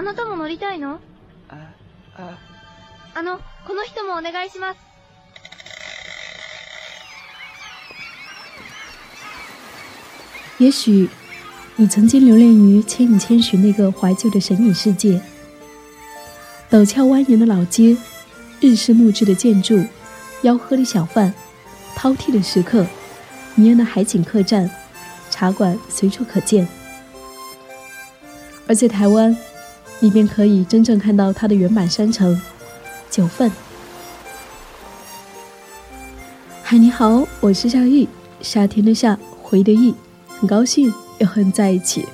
あなたも乗りたいのあ、あ、あの、この人もお願いします。也许你曾经留恋于《千与千寻》那个怀旧的神隐世界，陡峭蜿蜒的老街，日式木质的建筑，吆喝的小贩，饕餮的食客，迷人的海景客栈，茶馆随处可见。而在台湾， 你便可以真正看到它的原版山城——九份。嗨，你好，我是夏玉，夏天的夏，回的忆，很高兴又和你在一起。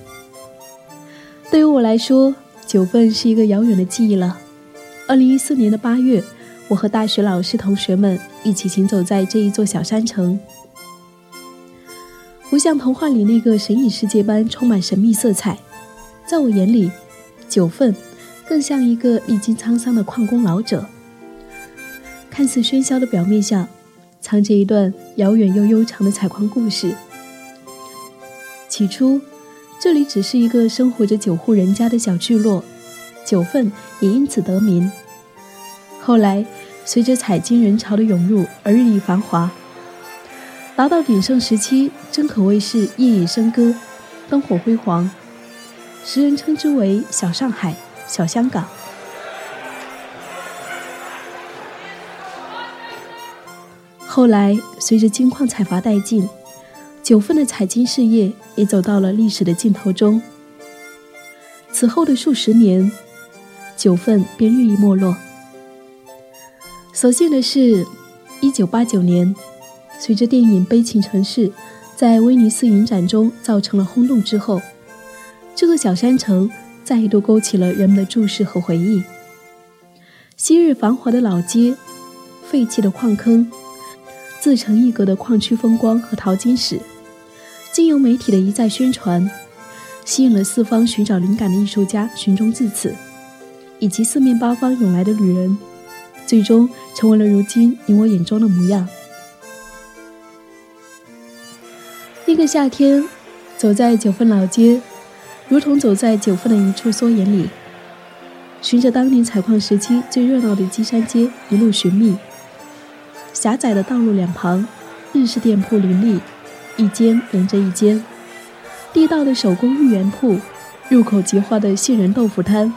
对于我来说，九份是一个遥远的记忆了。二零一四年的八月，我和大学老师同学们一起行走在这一座小山城，不像童话里那个神隐世界般充满神秘色彩。在我眼里，九份更像一个历经沧桑的矿工老者。看似喧嚣的表面下，藏着一段遥远又悠长的采矿故事。起初，这里只是一个生活着九户人家的小聚落，九份也因此得名。后来，随着采金人潮的涌入而日益繁华，达到鼎盛时期，真可谓是夜夜笙歌，灯火辉煌。时人称之为“小上海”“小香港”。后来，随着金矿采伐殆尽，九份的采金事业也走到了历史的尽头中。此后的数十年，九份便日益没落。所幸的是，一九八九年，随着电影《悲情城市》在威尼斯影展中造成了轰动之后。这个小山城再度勾起了人们的注视和回忆。昔日繁华的老街，废弃的矿坑，自成一格的矿区风光和淘金史，经由媒体的一再宣传，吸引了四方寻找灵感的艺术家寻踪至此，以及四面八方涌来的旅人，最终成为了如今你我眼中的模样。那个夏天，走在九份老街。如同走在九份的一处缩影里，循着当年采矿时期最热闹的基山街一路寻觅。狭窄的道路两旁，日式店铺林立，一间连着一间。地道的手工芋圆铺，入口即化的杏仁豆腐摊，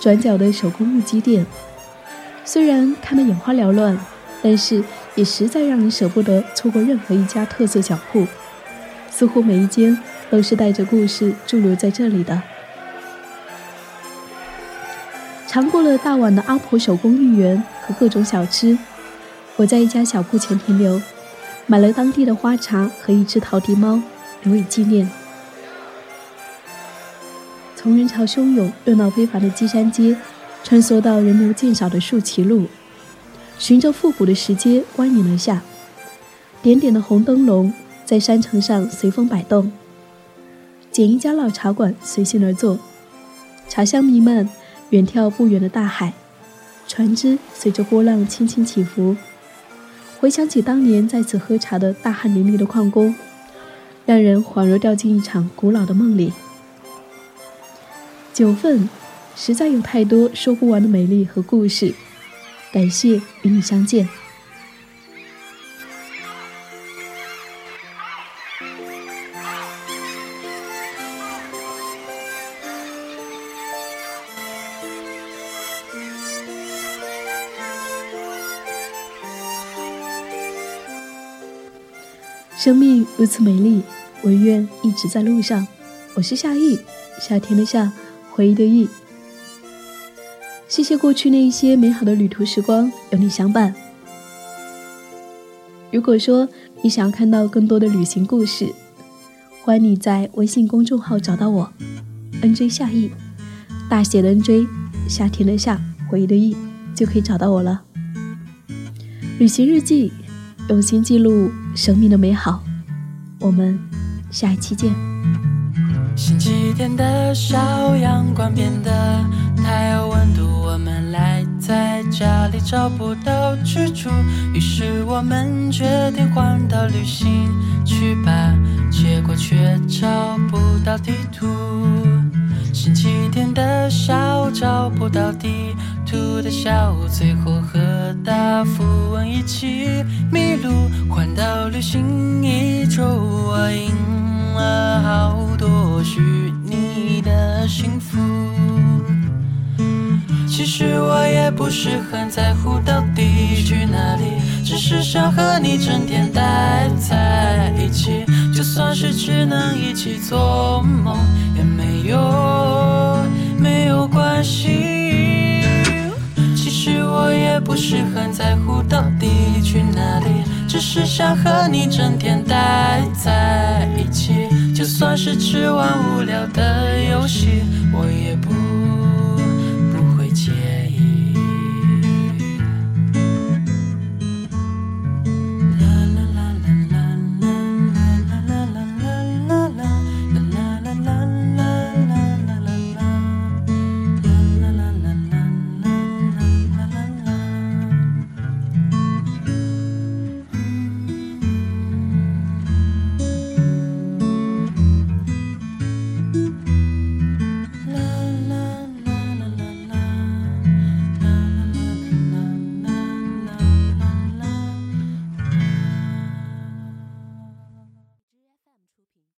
转角的手工木屐店。虽然看得眼花缭乱，但是也实在让人舍不得错过任何一家特色小铺。似乎每一间。都是带着故事驻留在这里的。尝过了大碗的阿婆手工芋圆和各种小吃，我在一家小铺前停留，买了当地的花茶和一只陶笛猫，留以纪念。从人潮汹涌、热闹非凡的基山街，穿梭到人流渐少的树旗路，循着复古的石阶蜿蜒而下，点点的红灯笼在山城上随风摆动。捡一家老茶馆，随性而坐，茶香弥漫，远眺不远的大海，船只随着波浪轻轻起伏。回想起当年在此喝茶的大汗淋漓的矿工，让人恍若掉进一场古老的梦里。九份，实在有太多说不完的美丽和故事。感谢与你相见。生命如此美丽，我愿一直在路上。我是夏意，夏天的夏，回忆的忆。谢谢过去那一些美好的旅途时光，有你相伴。如果说你想要看到更多的旅行故事，欢迎你在微信公众号找到我，nj 夏意，大写的 nj，夏天的夏，回忆的忆，就可以找到我了。旅行日记。用心记录生命的美好，我们下一期见。星期天的小阳光变得太有温度，我们赖在家里找不到去处，于是我们决定环岛旅行去吧，结果却找不到地图。星期天的小走到地图的小最后和大富翁一起迷路，环岛旅行一周，我赢了好多虚拟的幸福。其实我也不是很在乎到底去哪里，只是想和你整天待在一起。就算是只能一起做梦，也没有没有关系。其实我也不是很在乎到底去哪里，只是想和你整天待在一起。就算是只玩无聊的游戏，我也不。